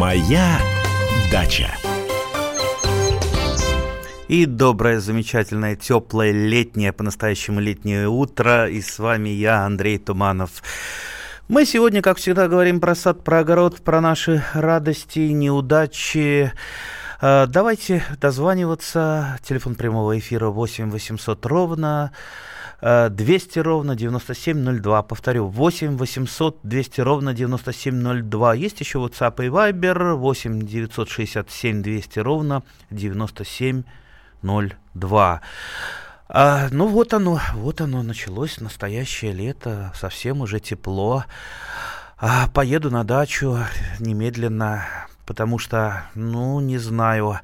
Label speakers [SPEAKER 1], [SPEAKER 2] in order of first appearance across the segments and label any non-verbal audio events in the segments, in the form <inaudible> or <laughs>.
[SPEAKER 1] Моя дача.
[SPEAKER 2] И доброе, замечательное, теплое, летнее, по-настоящему летнее утро. И с вами я, Андрей Туманов. Мы сегодня, как всегда, говорим про сад, про огород, про наши радости, неудачи. Э, давайте дозваниваться. Телефон прямого эфира 8 800 ровно 200 ровно 9702. Повторю, 8 800 200 ровно 9702. Есть еще WhatsApp и Viber 8 967 200 ровно 9702. А, ну вот оно, вот оно началось, настоящее лето, совсем уже тепло. А, поеду на дачу немедленно, потому что, ну, не знаю,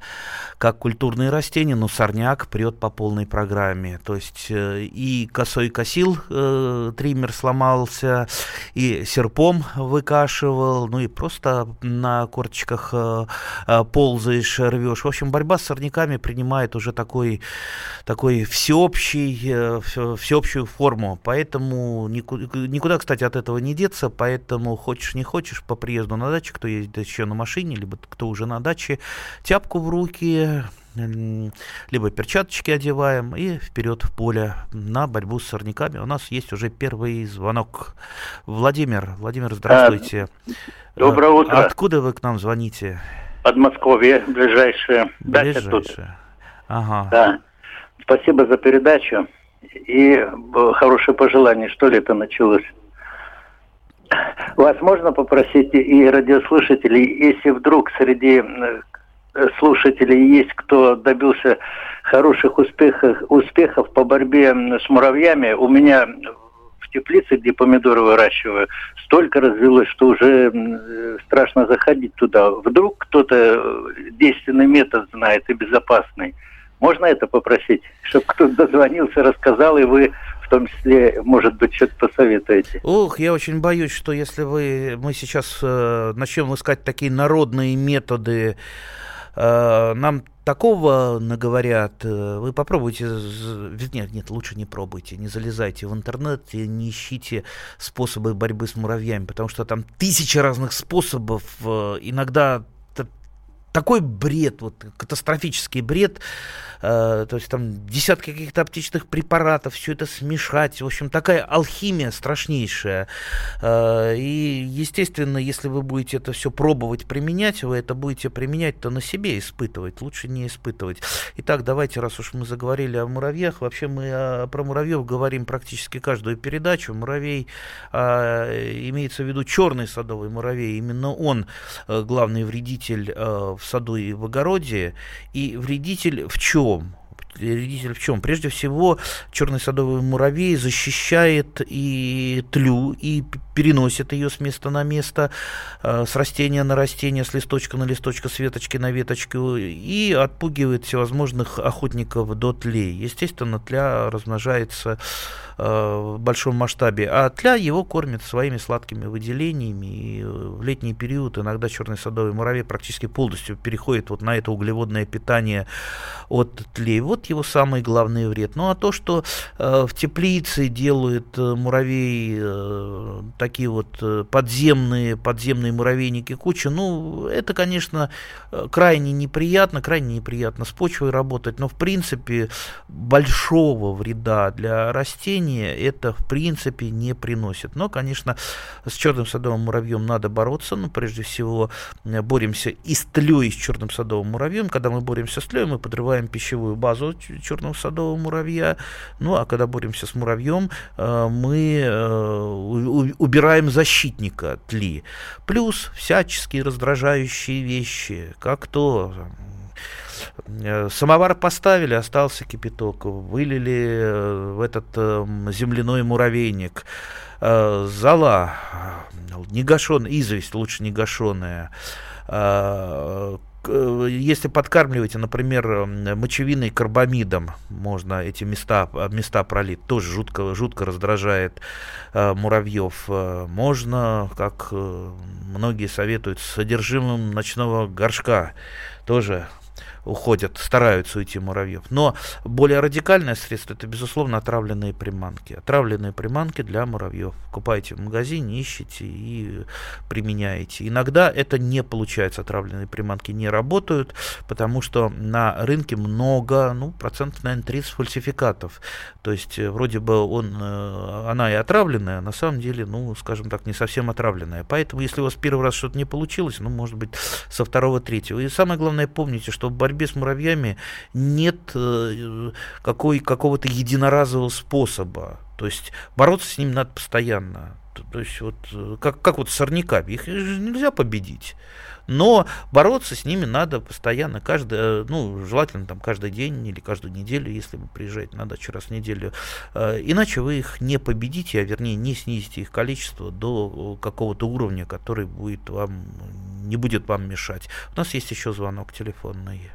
[SPEAKER 2] как культурные растения, но сорняк прет по полной программе. То есть э, и косой косил, э, триммер сломался, и серпом выкашивал, ну и просто на корточках э, э, ползаешь, рвешь. В общем, борьба с сорняками принимает уже такой, такой всеобщий, э, всеобщую форму. Поэтому никуда, никуда, кстати, от этого не деться. Поэтому хочешь не хочешь, по приезду на дачу, кто ездит еще на машине, либо кто уже на даче, тяпку в руки, либо перчаточки одеваем и вперед в поле на борьбу с сорняками. У нас есть уже первый звонок. Владимир, Владимир, здравствуйте.
[SPEAKER 3] Доброе утро.
[SPEAKER 2] Откуда вы к нам звоните?
[SPEAKER 3] Подмосковье, ближайшее.
[SPEAKER 2] Ближайшее. Дача тут.
[SPEAKER 3] Ага. Да. Спасибо за передачу и э, хорошее пожелание, что ли это началось. Вас можно попросить и радиослушателей, если вдруг среди э, слушателей есть, кто добился хороших успехов, успехов по борьбе с муравьями, у меня в теплице, где помидоры выращиваю, столько развелось, что уже страшно заходить туда. Вдруг кто-то э, действенный метод знает и безопасный. Можно это попросить, чтобы кто-то дозвонился, рассказал, и вы в том числе, может быть, что-то посоветуете.
[SPEAKER 2] Ух, я очень боюсь, что если вы, мы сейчас э, начнем искать такие народные методы Э, нам такого наговорят, э, вы попробуйте, нет, нет, лучше не пробуйте, не залезайте в интернет и не ищите способы борьбы с муравьями, потому что там тысячи разных способов, э, иногда такой бред, вот катастрофический бред, Э, то есть там десятки каких-то оптичных препаратов, все это смешать. В общем, такая алхимия страшнейшая. Э, и, естественно, если вы будете это все пробовать применять, вы это будете применять-то на себе испытывать, лучше не испытывать. Итак, давайте, раз уж мы заговорили о муравьях, вообще мы о, про муравьев говорим практически каждую передачу. Муравей а, имеется в виду черный садовый муравей, именно он а, главный вредитель а, в саду и в огороде, и вредитель в чем? Вредитель в чем? Прежде всего, черный садовый муравей защищает и тлю, и переносит ее с места на место, э, с растения на растение, с листочка на листочка, с веточки на веточку, и отпугивает всевозможных охотников до тлей. Естественно, тля размножается Э, в большом масштабе, а тля его кормит своими сладкими выделениями. И э, в летний период иногда черный садовый муравей практически полностью переходит вот на это углеводное питание от тлей. Вот его самый главный вред. Ну а то, что э, в теплице делают э, муравей э, такие вот подземные, подземные муравейники куча, ну это, конечно, крайне неприятно, крайне неприятно с почвой работать, но в принципе большого вреда для растения это в принципе не приносит. Но, конечно, с черным садовым муравьем надо бороться. Ну, прежде всего, э, боремся и с тлей, с черным садовым муравьем. Когда мы боремся с тлей, мы подрываем пищевую базу черного садового муравья. Ну, а когда боремся с муравьем, э, мы э, убираем защитника тли. Плюс всяческие раздражающие вещи, как то Э, самовар поставили, остался кипяток, вылили в этот эм, земляной муравейник. Зола, негашенная, известь лучше негашенная. Если подкармливаете, например, мочевиной карбамидом, можно эти места, места пролить, тоже жутко, жутко раздражает муравьев. Можно, как многие советуют, с содержимым ночного горшка тоже уходят, стараются уйти муравьев. Но более радикальное средство это, безусловно, отравленные приманки. Отравленные приманки для муравьев. Покупаете в магазине, ищите и применяете. Иногда это не получается, отравленные приманки не работают, потому что на рынке много, ну, процентов, наверное, 30 фальсификатов. То есть, э, вроде бы он, э, она и отравленная, а на самом деле, ну, скажем так, не совсем отравленная. Поэтому, если у вас первый раз что-то не получилось, ну, может быть, со второго, третьего. И самое главное, помните, что в борьбе борьбе с муравьями нет э, какой, какого-то единоразового способа. То есть бороться с ним надо постоянно. То есть вот э, как, как вот с сорняками, их нельзя победить. Но бороться с ними надо постоянно, каждый, э, ну, желательно там каждый день или каждую неделю, если вы приезжаете на дачу раз в неделю. Иначе вы их не победите, а вернее не снизите их количество до какого-то уровня, который будет вам, не будет вам мешать. У нас есть еще звонок телефонный.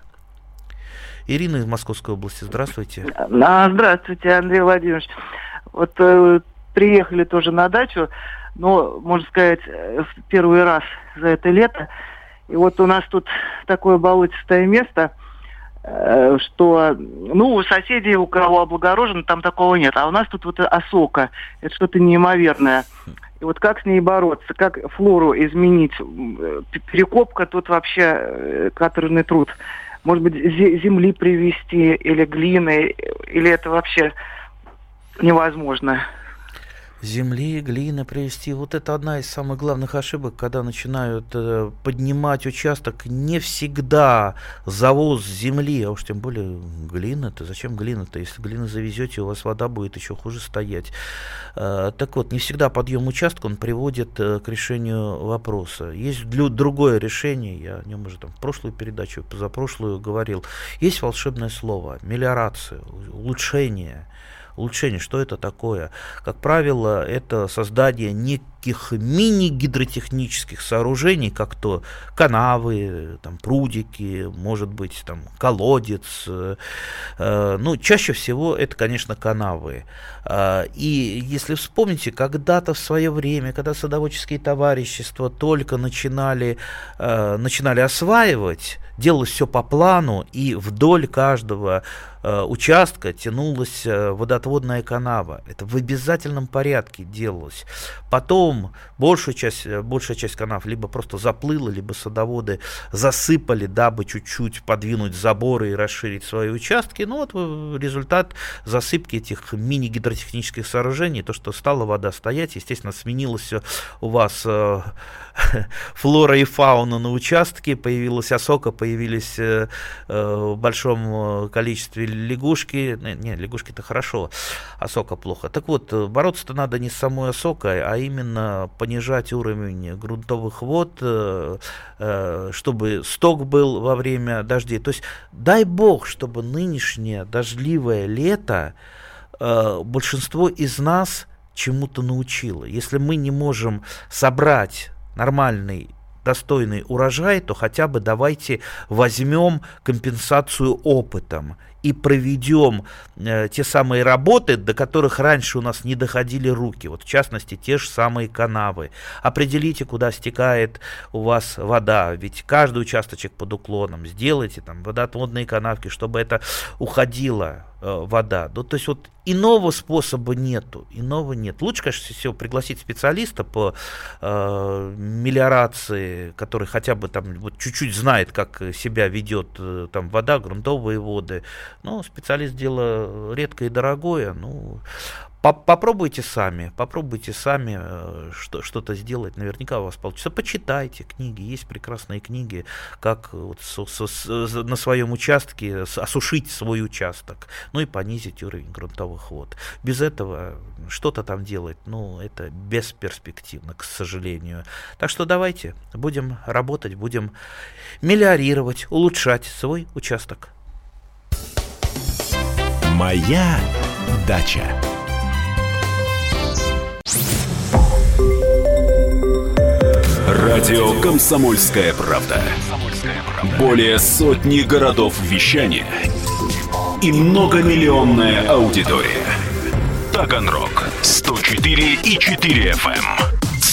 [SPEAKER 2] Ирина из Московской области, здравствуйте.
[SPEAKER 4] А, здравствуйте, Андрей Владимирович. Вот э, приехали тоже на дачу, но, можно сказать, э, в первый раз за это лето. И вот у нас тут такое болотистое место, э, что, ну, у соседей, у кого облагорожено, там такого нет. А у нас тут вот осока. Это что-то неимоверное. И вот как с ней бороться, как флору изменить? Э, перекопка тут вообще э, каторжный труд может быть, земли привезти или глины, или это вообще невозможно?
[SPEAKER 2] Земли, глины привести. Вот это одна из самых главных ошибок, когда начинают э, поднимать участок. Не всегда завоз земли, а уж тем более глина-то. Зачем глина-то? Если глину завезете, у вас вода будет еще хуже стоять. Э, так вот, не всегда подъем участка, он приводит э, к решению вопроса. Есть другое решение, я о нем уже там в прошлую передачу, позапрошлую говорил. Есть волшебное слово, мелиорация, улучшение улучшение. Что это такое? Как правило, это создание неких мини-гидротехнических сооружений, как то канавы, там, прудики, может быть, там, колодец. Э, ну, чаще всего это, конечно, канавы. Э, и если вспомните, когда-то в свое время, когда садоводческие товарищества только начинали, э, начинали осваивать, делалось все по плану, и вдоль каждого Э, участка тянулась э, водотводная канава. Это в обязательном порядке делалось. Потом большая часть, э, большая часть канав либо просто заплыла, либо садоводы засыпали, дабы чуть-чуть подвинуть заборы и расширить свои участки. Ну вот результат засыпки этих мини-гидротехнических сооружений, то, что стала вода стоять, естественно, сменилось у вас <laughs> флора и фауна на участке, появилась осока, появились в большом количестве лягушки, не, лягушки-то хорошо, а сока плохо. Так вот, э, бороться-то надо не с самой осокой, а именно понижать уровень грунтовых вод, э, э, чтобы сток был во время дождей. То есть, дай бог, чтобы нынешнее дождливое лето большинство из нас чему-то научило. Если мы не можем собрать нормальный достойный урожай, то хотя бы давайте возьмем компенсацию опытом и проведем э, те самые работы, до которых раньше у нас не доходили руки. Вот в частности, те же самые канавы. Определите, куда стекает у вас вода, ведь каждый участочек под уклоном. Сделайте там водотводные канавки, чтобы это уходило Э, вода. Ну, то есть вот иного способа нету, иного нет. Лучше, конечно, всего пригласить специалиста по э, мелиорации, который хотя бы там вот чуть-чуть знает, как себя ведет э, там вода, грунтовые воды. Но специалист дело редкое и дорогое. Ну, Попробуйте сами, попробуйте сами э, что, что-то сделать, наверняка у вас получится. Почитайте книги, есть прекрасные книги, как вот со, со, на своем участке осушить свой участок, ну и понизить уровень грунтовых вод. Без этого что-то там делать, ну, это бесперспективно, к сожалению. Так что давайте будем работать, будем мелиорировать, улучшать свой участок.
[SPEAKER 1] Моя дача. Радио «Комсомольская правда». Более сотни городов вещания и многомиллионная аудитория. Таганрог 104 и 4 FM.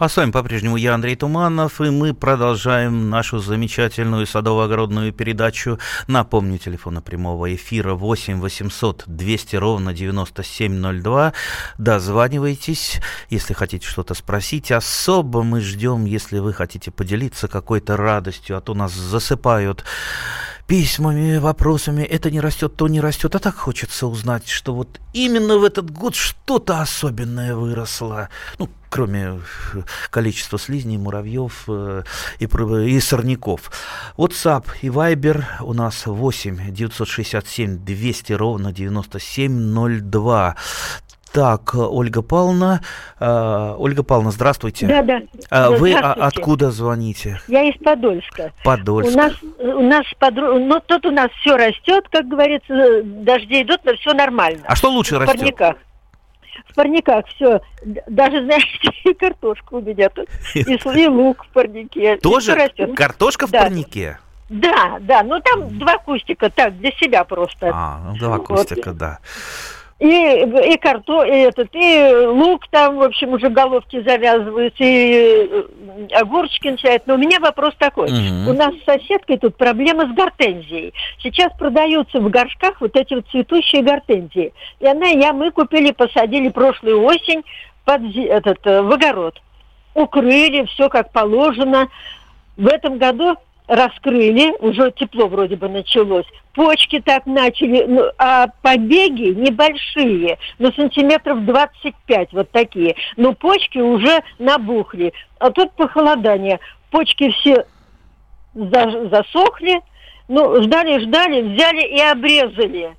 [SPEAKER 2] А с вами по-прежнему я, Андрей Туманов, и мы продолжаем нашу замечательную садово-огородную передачу. Напомню, телефона прямого эфира 8 800 200 ровно 9702. Дозванивайтесь, если хотите что-то спросить. Особо мы ждем, если вы хотите поделиться какой-то радостью, а то нас засыпают письмами, вопросами, это не растет, то не растет. А так хочется узнать, что вот именно в этот год что-то особенное выросло. Ну, кроме э, количества слизней, муравьев э, и, и сорняков. WhatsApp и Viber у нас 8 967 200 ровно 9702. Так, Ольга Павловна. Э, Ольга Павловна, здравствуйте.
[SPEAKER 5] Да, да.
[SPEAKER 2] А, вы здравствуйте. откуда звоните?
[SPEAKER 5] Я из Подольска.
[SPEAKER 2] Подольск.
[SPEAKER 5] У нас, у нас подро... ну, тут у нас все растет, как говорится, дожди идут, но все нормально.
[SPEAKER 2] А что лучше
[SPEAKER 5] в
[SPEAKER 2] растет?
[SPEAKER 5] Парниках. В парниках все. Даже, знаете, и <laughs> картошка у меня тут. И, и лук в парнике.
[SPEAKER 2] Тоже растет. картошка в да. парнике?
[SPEAKER 5] Да, да. Ну, там два кустика, так, для себя просто.
[SPEAKER 2] А, ну, два кустика, вот. да
[SPEAKER 5] и, и карто, и этот, и лук там, в общем, уже головки завязываются, и э, огурчики начинают. Но у меня вопрос такой. Угу. У нас с соседкой тут проблема с гортензией. Сейчас продаются в горшках вот эти вот цветущие гортензии. И она, я, мы купили, посадили прошлую осень под этот, э, в огород. Укрыли, все как положено. В этом году раскрыли, уже тепло вроде бы началось, почки так начали, ну, а побеги небольшие, ну, сантиметров 25 вот такие, но почки уже набухли. А тут похолодание, почки все засохли, ну, ждали-ждали, взяли и обрезали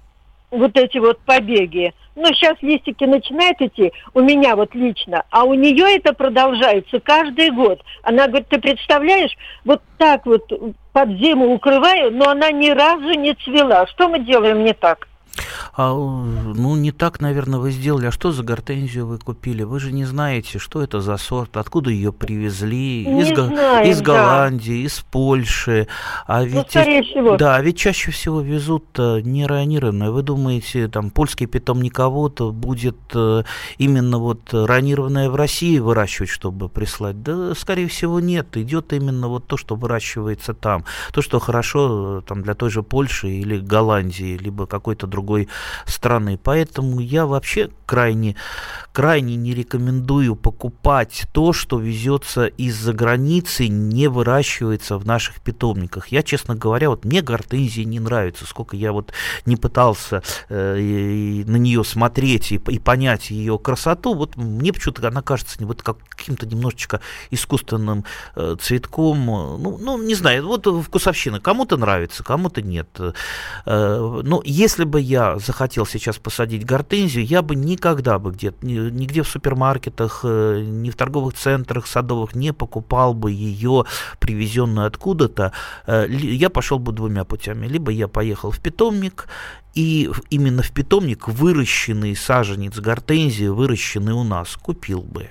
[SPEAKER 5] вот эти вот побеги. Ну, сейчас листики начинают идти, у меня вот лично, а у нее это продолжается каждый год. Она говорит, ты представляешь, вот так вот под зиму укрываю, но она ни разу не цвела. Что мы делаем не так?
[SPEAKER 2] А, ну, не так, наверное, вы сделали. А что за гортензию вы купили? Вы же не знаете, что это за сорт, откуда ее привезли.
[SPEAKER 5] Не из, знаем,
[SPEAKER 2] из Голландии, да. из Польши. А ну, ведь, ну,
[SPEAKER 5] скорее всего.
[SPEAKER 2] Да, ведь чаще всего везут не ранированное. Вы думаете, там, польский питомник кого-то будет э, именно вот ранированное в России выращивать, чтобы прислать? Да, скорее всего, нет. Идет именно вот то, что выращивается там. То, что хорошо э, там, для той же Польши или Голландии, либо какой-то другой другой страны. Поэтому я вообще крайне, крайне не рекомендую покупать то, что везется из-за границы, не выращивается в наших питомниках. Я, честно говоря, вот мне гортензии не нравится, сколько я вот не пытался э, на нее смотреть и, и понять ее красоту, вот мне почему-то она кажется вот как, каким-то немножечко искусственным э, цветком. Ну, ну, не знаю, вот вкусовщина. Кому-то нравится, кому-то нет. Э, но если бы я захотел сейчас посадить гортензию, я бы никогда бы где-то, нигде в супермаркетах, э, ни в торговых центрах садовых не покупал бы ее, привезенную откуда-то. Э, я пошел бы двумя путями. Либо я поехал в питомник, и именно в питомник выращенный саженец гортензии, выращенный у нас, купил бы.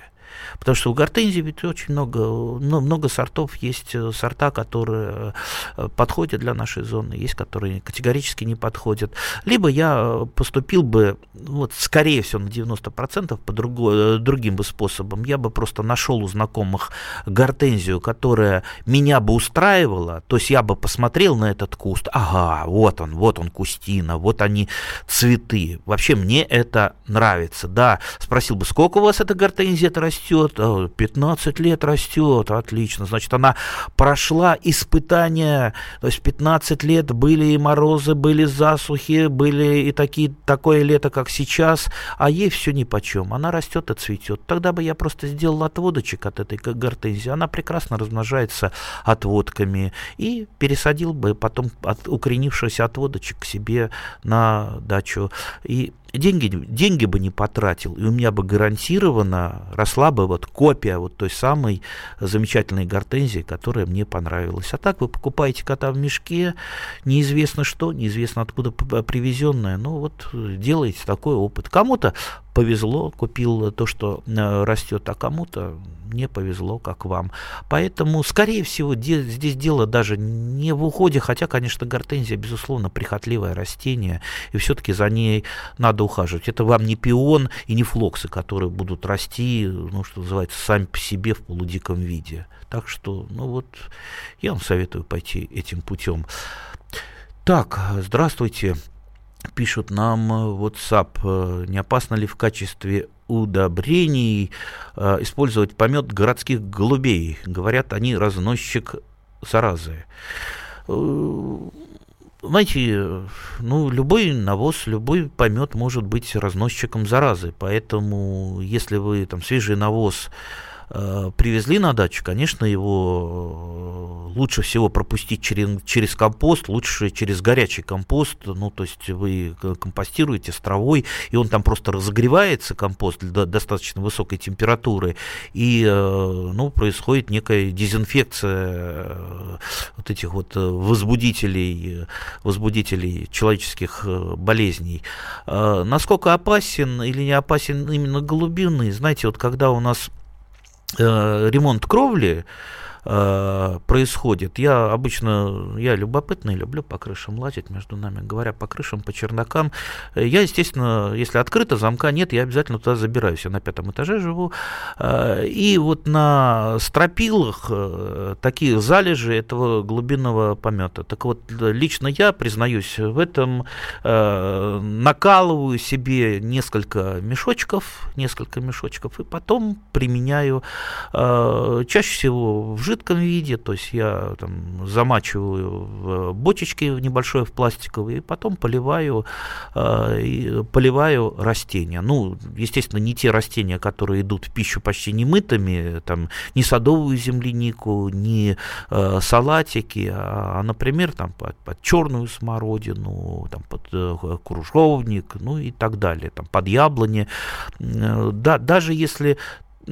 [SPEAKER 2] Потому что у гортензии ведь очень много, ну, много сортов. Есть э, сорта, которые э, подходят для нашей зоны, есть, которые категорически не подходят. Либо я э, поступил бы, вот, скорее всего, на 90% по другой, другим бы способом. Я бы просто нашел у знакомых гортензию, которая меня бы устраивала. То есть я бы посмотрел на этот куст. Ага, вот он, вот он кустина, вот они цветы. Вообще мне это нравится. Да, спросил бы, сколько у вас эта гортензия растет? Растет, 15 а, лет растет, отлично. Значит, она прошла испытания, то есть 15 лет были и морозы, были засухи, были и такие, такое лето, как сейчас, а ей все ни по чем. Она растет и цветет. Тогда бы я просто сделал отводочек от этой гортензии. Она прекрасно размножается отводками и пересадил бы потом от укоренившегося отводочек к себе на дачу. И деньги, деньги бы не потратил, и у меня бы гарантированно росла бы вот копия вот той самой замечательной гортензии, которая мне понравилась. А так вы покупаете кота в мешке, неизвестно что, неизвестно откуда привезенное, ну вот делаете такой опыт. Кому-то повезло, купил то, что э, растет, а кому-то не повезло, как вам. Поэтому, скорее всего, де, здесь дело даже не в уходе, хотя, конечно, гортензия, безусловно, прихотливое растение, и все-таки за ней надо ухаживать. Это вам не пион и не флоксы, которые будут расти, ну, что называется, сами по себе в полудиком виде. Так что, ну вот, я вам советую пойти этим путем. Так, здравствуйте. Пишут нам WhatsApp, э, не опасно ли в качестве удобрений э, использовать помет городских голубей. Говорят, они разносчик заразы. Э, знаете, ну, любой навоз, любой помет может быть разносчиком заразы. Поэтому, если вы там свежий навоз Э, привезли на дачу, конечно, его э, лучше всего пропустить через, через компост, лучше через горячий компост, ну, то есть вы компостируете с травой, и он там просто разогревается, компост, до достаточно высокой температуры, и, э, ну, происходит некая дезинфекция вот этих вот возбудителей, возбудителей человеческих болезней. Насколько опасен или не опасен именно голубиный, знаете, вот когда у нас Э, ремонт кровли э, происходит. Я обычно, я любопытный, люблю по крышам лазить, между нами говоря, по крышам, по чердакам. Я, естественно, если открыто, замка нет, я обязательно туда забираюсь. Я на пятом этаже живу. Э, и вот на стропилах э, такие залежи этого глубинного помета. Так вот, лично я, признаюсь, в этом э, накалываю себе несколько мешочков, несколько мешочков, и потом применяю чаще всего в жидком виде, то есть я там замачиваю в бочечке небольшой в пластиковые, и потом поливаю, э, поливаю растения. Ну, естественно, не те растения, которые идут в пищу почти немытыми, там, не садовую землянику, не э, салатики, а, а, например, там, под, под черную смородину, там, под э, кружовник, ну и так далее, там, под яблони. Э, да, даже если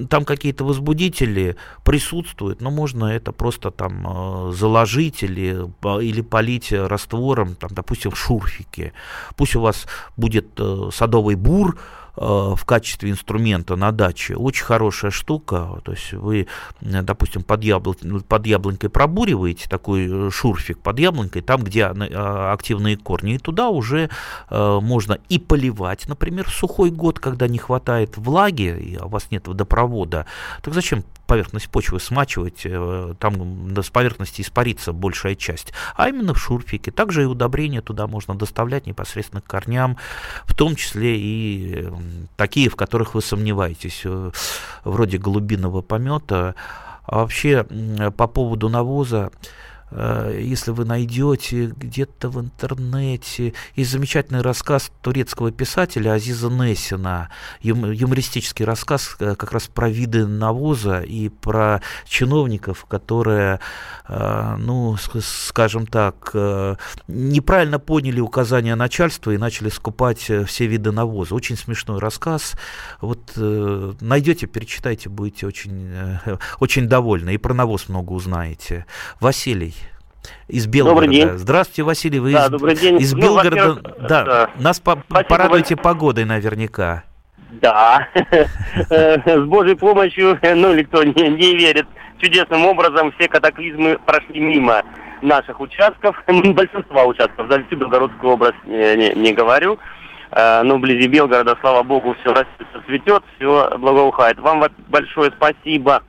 [SPEAKER 2] там какие-то возбудители присутствуют, но можно это просто там э, заложить или, или полить раствором, там, допустим, в шурфике. Пусть у вас будет э, садовый бур, в качестве инструмента на даче очень хорошая штука. То есть вы, допустим, под, яблон, под яблонькой пробуриваете такой э, шурфик под яблонькой, там, где э, активные корни, и туда уже можно и поливать, например, в сухой год, когда не хватает влаги, и у вас нет водопровода. Так зачем поверхность почвы смачивать, там с поверхности испарится большая часть, а именно в шурфике. Также и удобрения туда можно доставлять непосредственно к корням, в том числе и такие, в которых вы сомневаетесь, э, вроде голубиного помета. А вообще по поводу навоза, если вы найдете где-то в интернете, есть замечательный рассказ турецкого писателя Азиза Несина, юмористический рассказ э, как раз про виды навоза и про чиновников, которые, э, ну, скажем так, неправильно поняли указания начальства и начали скупать все виды навоза. Очень смешной рассказ. Вот найдете, перечитайте, будете очень, <laughs> очень довольны. И про навоз много узнаете. Василий из Белгорода. Добрый день. Здравствуйте, Василий. Вы да, из, добрый день. из ну, Белгорода. Да, да, нас по порадуете погодой наверняка.
[SPEAKER 6] Да, <laughs> с Божьей помощью, ну, никто не, не верит. Чудесным образом все катаклизмы прошли мимо наших участков, <laughs> большинства участков, за всю Белгородскую область не, не, не говорю. Э, но вблизи Белгорода, слава богу, все растет, цветет, все благоухает. Вам большое спасибо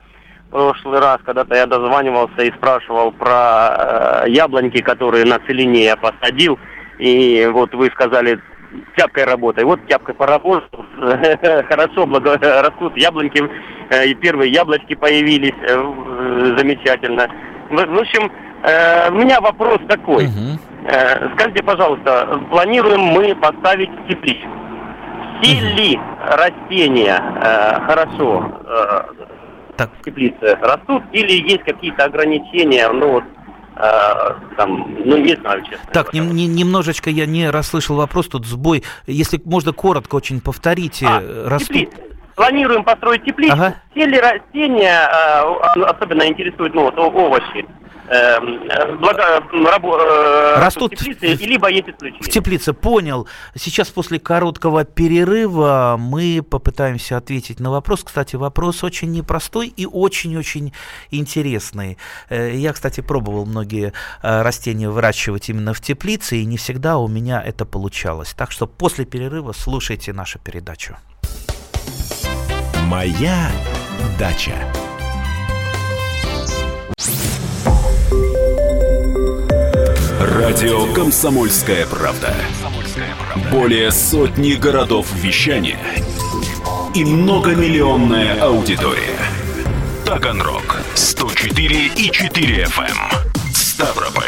[SPEAKER 6] прошлый раз, когда-то я дозванивался и спрашивал про э, яблоньки, которые на целине я посадил. И вот вы сказали, тяпкой работай. Вот тяпкой поработал, <laughs> хорошо благо... растут яблоньки, э, и первые яблочки появились, э, замечательно. В, в общем, э, у меня вопрос такой. Э, скажите, пожалуйста, планируем мы поставить тепличку. Все ли растения э, хорошо э, так. теплицы растут, или есть какие-то ограничения, ну вот, э, там, ну, не знаю, честно.
[SPEAKER 2] Так, нем, не, немножечко я не расслышал вопрос, тут сбой. Если можно коротко очень повторите. А, растут... Теплицы.
[SPEAKER 6] Планируем построить теплицу. Ага. Все ли растения, э, особенно интересуют, ну, вот, овощи, э, благо, рабо, э,
[SPEAKER 2] растут в
[SPEAKER 6] теплице, в, либо есть
[SPEAKER 2] исключения. В теплице, понял. Сейчас после короткого перерыва мы попытаемся ответить на вопрос. Кстати, вопрос очень непростой и очень-очень интересный. Э, я, кстати, пробовал многие растения выращивать именно в теплице, и не всегда у меня это получалось. Так что после перерыва слушайте нашу передачу.
[SPEAKER 1] Моя дача. Радио Комсомольская правда". Более сотни городов вещания и многомиллионная аудитория. Таганрог 104 и 4 FM. Ставрополь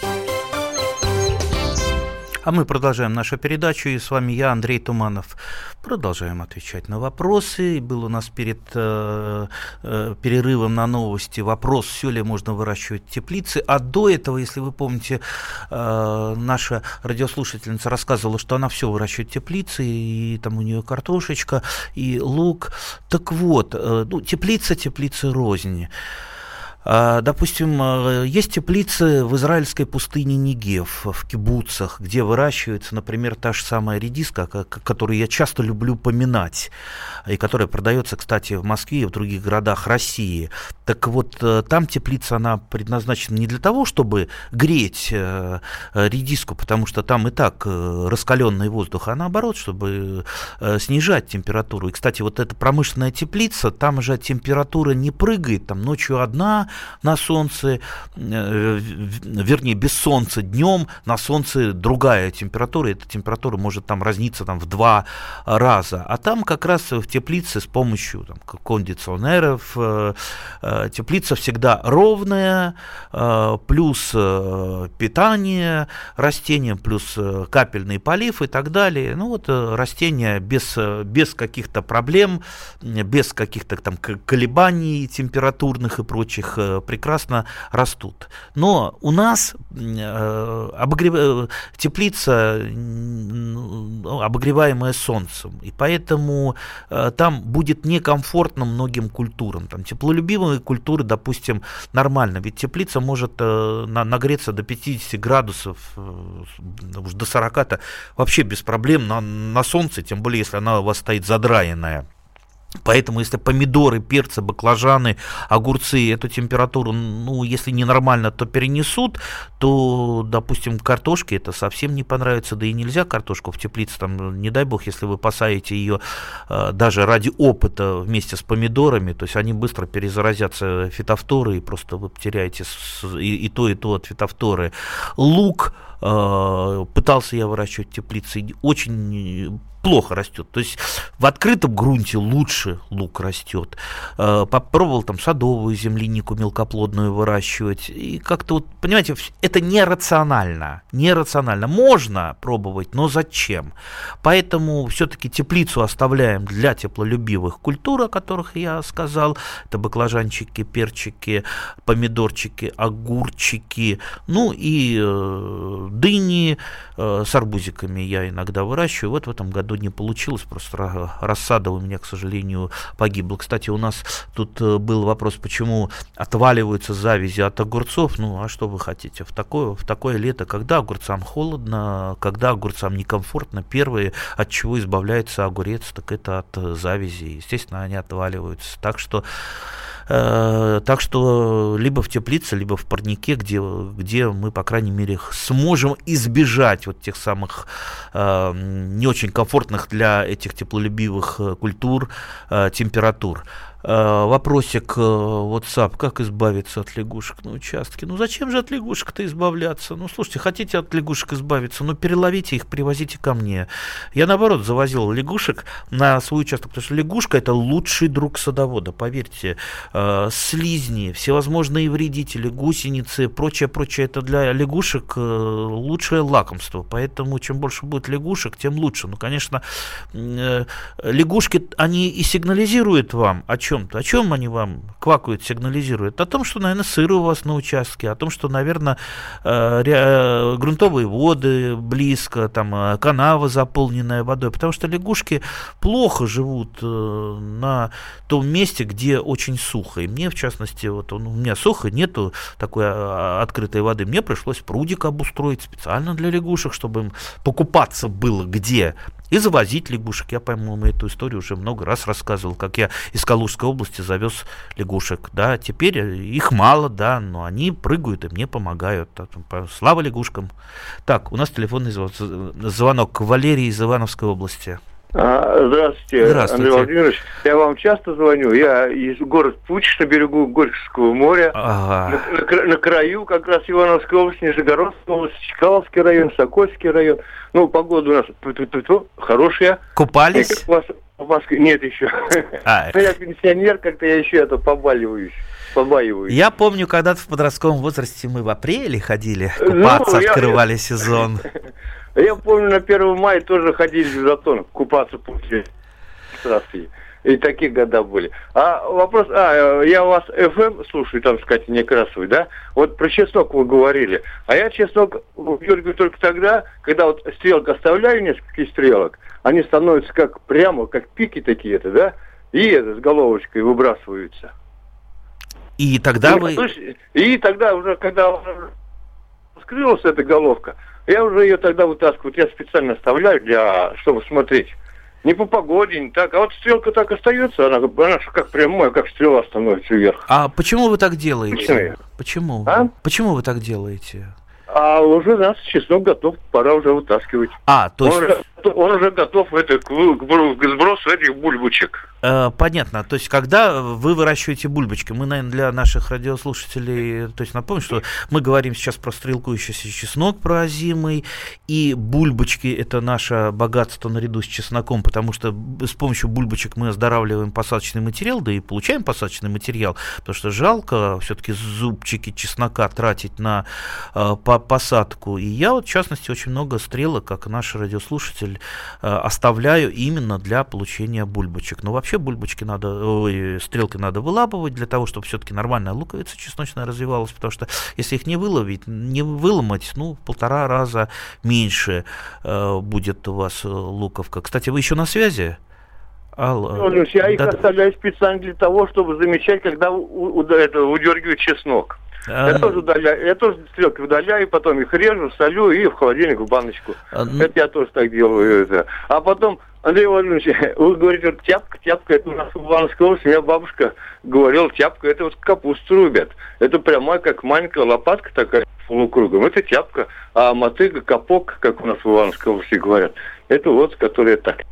[SPEAKER 2] А мы продолжаем нашу передачу, и с вами я, Андрей Туманов. Продолжаем отвечать на вопросы. Был у нас перед э, э, перерывом на новости вопрос, все ли можно выращивать теплицы. А до этого, если вы помните, э, наша радиослушательница рассказывала, что она все выращивает теплицы, и там у нее картошечка, и лук. Так вот, э, ну, теплица, теплицы рознь. А, допустим, э, есть теплицы в израильской пустыне Нигев, в кибуцах, где выращивается, например, та же самая редиска, которую я часто люблю поминать, и которая продается, кстати, в Москве и в других городах России. Так вот, э, там теплица, она предназначена не для того, чтобы греть э, редиску, потому что там и так раскаленный воздух, а наоборот, чтобы снижать температуру. И, кстати, вот эта промышленная теплица, там же температура не прыгает, там ночью одна, на солнце, э, вернее, без солнца днем, на солнце другая температура, эта температура может там разниться там, в два раза. А там как раз в теплице с помощью там, кондиционеров, э, э, теплица всегда ровная, плюс питание растениям, плюс капельный полив и так далее. Ну вот растения без, без каких-то проблем, без каких-то там колебаний температурных и прочих прекрасно растут. Но у нас э, обогрев... Э, теплица ну, обогреваемая солнцем, и поэтому там будет некомфортно многим культурам. Там теплолюбивые культуры, допустим, нормально, ведь теплица может нагреться до 50 градусов, уж до 40-то вообще без проблем на, на солнце, тем более, если она у вас стоит задраенная. Поэтому, если помидоры, перцы, баклажаны, огурцы эту температуру, ну, если не нормально, то перенесут, то, допустим, картошке это совсем не понравится, да и нельзя картошку в теплице, там, не дай бог, если вы посадите ее э, даже ради опыта вместе с помидорами, то есть они быстро перезаразятся фитофторы, и просто вы потеряете и, и то, и то от фитофторы. Лук, э, пытался я выращивать в теплице, очень плохо растет. То есть в открытом грунте лучше лук растет. Э, попробовал там садовую землянику мелкоплодную выращивать. И как-то вот, понимаете, это нерационально. Нерационально. Можно пробовать, но зачем? Поэтому все-таки теплицу оставляем для теплолюбивых культур, о которых я сказал. Это баклажанчики, перчики, помидорчики, огурчики. Ну и э, дыни э, с арбузиками я иногда выращиваю. Вот в этом году году не получилось, просто рассада у меня, к сожалению, погибла. Кстати, у нас тут э, был вопрос, почему отваливаются завязи от огурцов. Ну, а что вы хотите? В такое, в такое лето, когда огурцам холодно, когда огурцам некомфортно, первые, от чего избавляется огурец, так это от э, завязи. Естественно, они отваливаются. Так что так что либо в теплице, либо в парнике, где, где мы, по крайней мере, сможем избежать вот тех самых э, не очень комфортных для этих теплолюбивых э, культур температур. Э, вопросик э, WhatsApp, как избавиться от лягушек на участке. Ну зачем же от лягушек-то избавляться? Ну слушайте, хотите от лягушек избавиться, ну переловите их, привозите ко мне. Я наоборот завозил лягушек на свой участок, потому что лягушка это лучший друг садовода, поверьте. Э, слизни, всевозможные вредители, гусеницы, прочее, прочее, это для лягушек лучшее лакомство. Поэтому чем больше будет лягушек, тем лучше. Ну, конечно, лягушки, они и сигнализируют вам, о чем чем-то. О чем они вам квакают, сигнализируют? О том, что, наверное, сыры у вас на участке, о том, что, наверное, э, э, грунтовые воды близко, там э, канава заполненная водой, потому что лягушки плохо живут на том месте, где очень сухо. И мне, в частности, вот у меня сухо, нету такой а, открытой воды. Мне пришлось прудик обустроить специально для лягушек, чтобы им покупаться было где и завозить лягушек. Я, по-моему, эту историю уже много раз рассказывал, как я из Калужской области завез лягушек. Да, теперь их мало, да, но они прыгают и мне помогают. Слава лягушкам. Так, у нас телефонный звонок. Валерий из Ивановской области.
[SPEAKER 7] А, здравствуйте, здравствуйте, Андрей Владимирович. Я вам часто звоню. Я из города Пуч на берегу Горьковского моря. Ага. На, на, на краю как раз Ивановской области, Нижегородской области, Чкаловский район, Сокольский район. Ну, погода у нас хорошая.
[SPEAKER 2] Купались?
[SPEAKER 7] В Москве нет еще. А. <laughs> Я пенсионер, как-то я еще это побаливаюсь. Побаиваюсь.
[SPEAKER 2] Я помню, когда-то в подростковом возрасте мы в апреле ходили ну, купаться, ну, открывали я... <laughs> сезон.
[SPEAKER 7] Я помню, на 1 мая тоже ходили в затон купаться после трассы. И такие года были. А вопрос, а, я у вас FM слушаю, там, сказать, не красивый, да? Вот про чеснок вы говорили. А я чеснок дергаю только тогда, когда вот стрелка оставляю несколько стрелок, они становятся как прямо, как пики такие-то, да? И это с головочкой выбрасываются.
[SPEAKER 2] И тогда и, вы...
[SPEAKER 7] И тогда уже, когда скрылась эта головка, я уже ее тогда вытаскиваю. Я специально оставляю, для, чтобы смотреть. Не по погоде, не так. А вот стрелка так остается, она, она как прямая, как стрела становится вверх.
[SPEAKER 2] А почему вы так делаете? Почему? А? Почему вы так делаете?
[SPEAKER 7] А уже нас чеснок готов, пора уже вытаскивать.
[SPEAKER 2] А, то есть...
[SPEAKER 7] Он, уже готов это, к, к сбросу этих бульбочек.
[SPEAKER 2] Э, понятно. То есть, когда вы выращиваете бульбочки, мы, наверное, для наших радиослушателей, то есть, напомню, что мы говорим сейчас про стрелкующийся чеснок, про озимый, и бульбочки – это наше богатство наряду с чесноком, потому что с помощью бульбочек мы оздоравливаем посадочный материал, да и получаем посадочный материал, потому что жалко все-таки зубчики чеснока тратить на э, по посадку. И я, вот, в частности, очень много стрелок, как наш радиослушатель, э, оставляю именно для получения бульбочек. Но вообще вообще бульбочки надо, ой, стрелки надо вылапывать для того, чтобы все-таки нормальная луковица чесночная развивалась, потому что если их не выловить, не выломать, ну, в полтора раза меньше э, будет у вас э, луковка. Кстати, вы еще на связи?
[SPEAKER 7] Алло. Ну, я их да, оставляю специально для того, чтобы замечать, когда у, у, это, удергивают чеснок. А... Я тоже удаляю, я тоже стрелки удаляю, потом их режу, солю и в холодильник в баночку. А... Это я тоже так делаю. Это. А потом, Андрей Владимирович, <laughs> вы говорите, вот тяпка, тяпка, это у нас в Ивановской области, у меня бабушка говорила, тяпка, это вот капусту рубят. Это прямая, как маленькая лопатка такая полукругом. Это тяпка, а мотыга, капок, как у нас в Ивановской области говорят, это вот, которые так.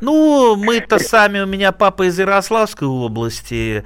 [SPEAKER 2] Ну, мы-то сами, у меня папа из Ярославской области,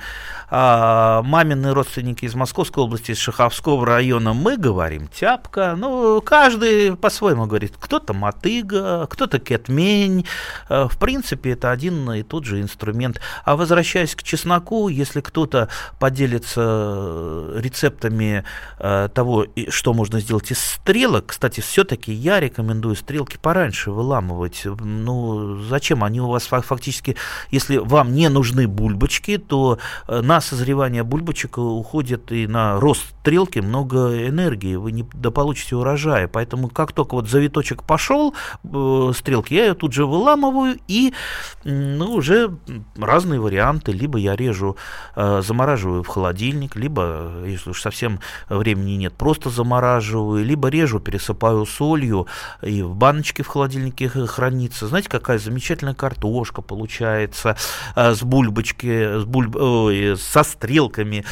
[SPEAKER 2] а, мамины родственники из Московской области, из Шаховского района, мы говорим тяпка. Ну, каждый по-своему говорит. Кто-то мотыга, кто-то кетмень. А, в принципе, это один и тот же инструмент. А возвращаясь к чесноку, если кто-то поделится рецептами а, того, что можно сделать из стрелок, кстати, все-таки я рекомендую стрелки пораньше выламывать. Ну, зачем? Они у вас фактически, если вам не нужны бульбочки, то э, на созревание бульбочек уходит и на рост стрелки много энергии, вы не дополучите урожая. Поэтому как только вот завиточек пошел э, стрелки, я ее тут же выламываю и ну, уже разные варианты. Либо я режу, э, замораживаю в холодильник, либо, если уж совсем времени нет, просто замораживаю, либо режу, пересыпаю солью и в баночке в холодильнике хранится. Знаете, какая замечательная картошка получается э, с бульбочки, с, бульб... Ой, со стрелками,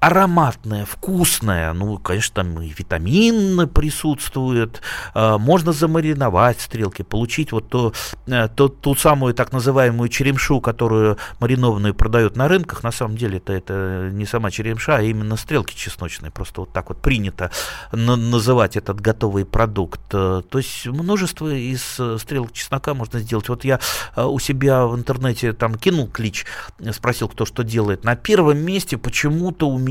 [SPEAKER 2] э, ароматная, вкусная, ну, конечно, там и витамины присутствуют, э, можно замариновать стрелки, получить вот то, э, то, ту самую так называемую черемшу, которую маринованную продают на рынках, на самом деле это, это не сама черемша, а именно стрелки чесночные, просто вот так вот принято на, называть этот готовый продукт. Э, то есть множество из стрелок чеснока можно сделать. Вот я у себя в интернете там кинул клич, спросил, кто что делает. На первом месте почему-то у меня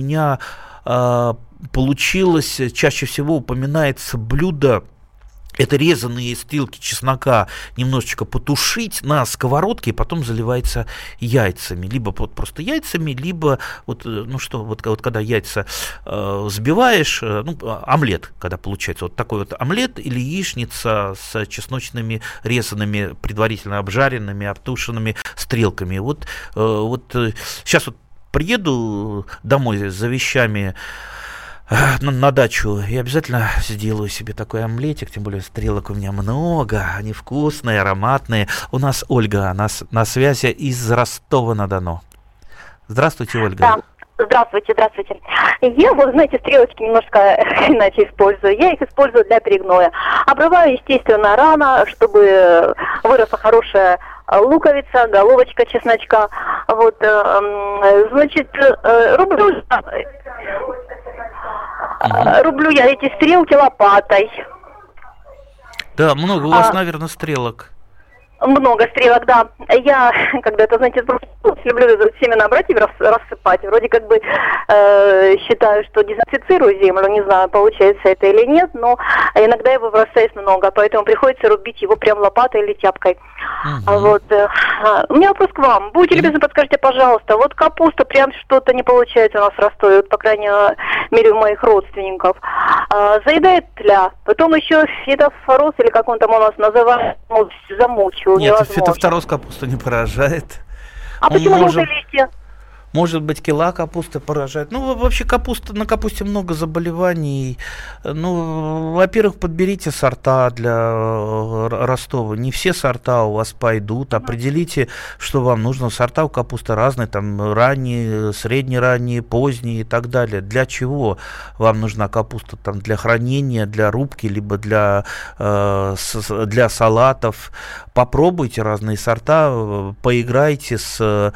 [SPEAKER 2] э, получилось, чаще всего упоминается блюдо это резанные стрелки чеснока немножечко потушить на сковородке, и потом заливается яйцами. Либо вот просто яйцами, либо вот, э, ну что, вот, вот когда яйца э, взбиваешь, э, ну, а, омлет, когда получается вот такой вот омлет или яичница с чесночными резанными, предварительно обжаренными, обтушенными стрелками. Вот, э, вот э, сейчас вот приеду домой за вещами, на, на дачу и обязательно сделаю себе такой омлетик, тем более стрелок у меня много, они вкусные, ароматные. У нас Ольга на, на связи из Ростова-на-Дону. Здравствуйте, Ольга.
[SPEAKER 8] Да. Здравствуйте, здравствуйте. Я, вот, знаете, стрелочки немножко <laughs> иначе использую. Я их использую для перегноя. Обрываю, естественно, рано, чтобы выросла хорошая луковица, головочка чесночка. Вот, э, значит, э, рублю. Рублю я эти стрелки лопатой.
[SPEAKER 2] Да, много у вас, а, наверное, стрелок.
[SPEAKER 8] Много стрелок, да. Я, <laughs> когда это, знаете, люблю семена и рассыпать. Вроде как бы э, считаю, что дезинфицирую землю. Не знаю, получается это или нет, но иногда его бросаюсь много, поэтому приходится рубить его прям лопатой или тяпкой. Угу. Вот. Э, у меня вопрос к вам. Будьте любезны, подскажите, пожалуйста, вот капуста прям что-то не получается у нас растет, вот, по крайней мере, у моих родственников. А, заедает тля. Потом еще фитофороз, или как он там у нас называется, замучил.
[SPEAKER 2] Нет, фитофтороз капусту не поражает.
[SPEAKER 8] А почему может... желтые листья?
[SPEAKER 2] Может быть, кила капусты поражает. Ну, вообще капуста, на капусте много заболеваний. Ну, во-первых, подберите сорта для э, Ростова. Не все сорта у вас пойдут. Определите, что вам нужно. Сорта у капусты разные, там ранние, среднеранние, поздние и так далее. Для чего вам нужна капуста? Там для хранения, для рубки, либо для, э, для салатов. Попробуйте разные сорта, э, поиграйте с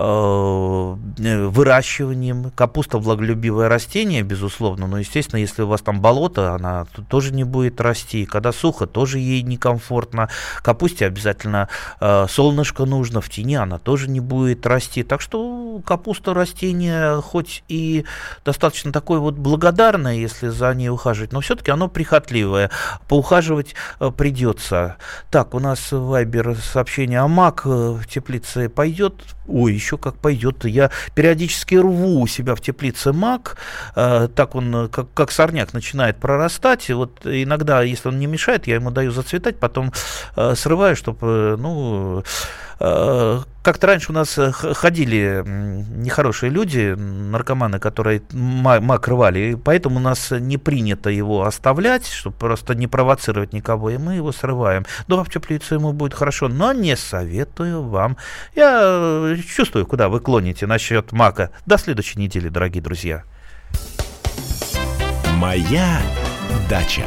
[SPEAKER 2] выращиванием. Капуста влаголюбивое растение, безусловно, но, естественно, если у вас там болото, она тоже не будет расти. Когда сухо, тоже ей некомфортно. Капусте обязательно э, солнышко нужно, в тени она тоже не будет расти. Так что капуста растение хоть и достаточно такое вот благодарное, если за ней ухаживать, но все-таки оно прихотливое. Поухаживать э, придется. Так, у нас Вайбер сообщение, а мак в теплице пойдет? Ой, еще как пойдет. Я периодически рву у себя в теплице мак, э, так он э, как, как сорняк начинает прорастать. И вот иногда, если он не мешает, я ему даю зацветать, потом э, срываю, чтобы, э, ну, как-то раньше у нас э, ходили нехорошие люди, наркоманы, которые мак рвали, и поэтому у нас не принято его оставлять, чтобы просто не провоцировать никого, и мы его срываем. Но в теплицу ему будет хорошо, но не советую вам. Я э, чувствую, куда вы клоните насчет мака. До следующей недели, дорогие друзья.
[SPEAKER 1] Моя дача.